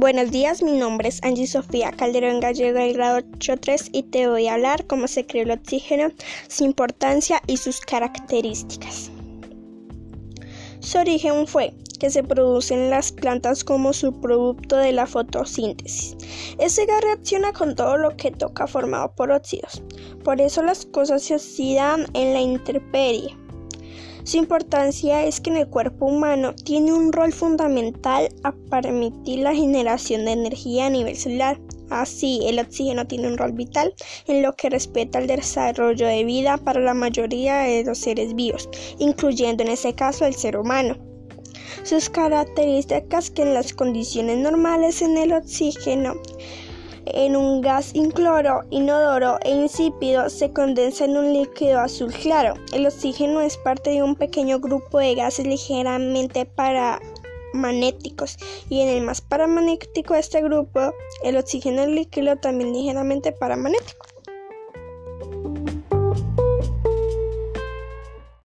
Buenos días, mi nombre es Angie Sofía Calderón Gallego del grado 8.3 y te voy a hablar cómo se creó el oxígeno, su importancia y sus características. Su origen fue que se produce en las plantas como subproducto de la fotosíntesis. Ese gas reacciona con todo lo que toca formado por óxidos. Por eso las cosas se oxidan en la intemperie. Su importancia es que en el cuerpo humano tiene un rol fundamental a permitir la generación de energía a nivel celular. Así, el oxígeno tiene un rol vital en lo que respecta al desarrollo de vida para la mayoría de los seres vivos, incluyendo en ese caso el ser humano. Sus características que en las condiciones normales en el oxígeno en un gas incloro, inodoro e insípido se condensa en un líquido azul claro. El oxígeno es parte de un pequeño grupo de gases ligeramente paramagnéticos y en el más paramagnético de este grupo, el oxígeno líquido también ligeramente paramagnético.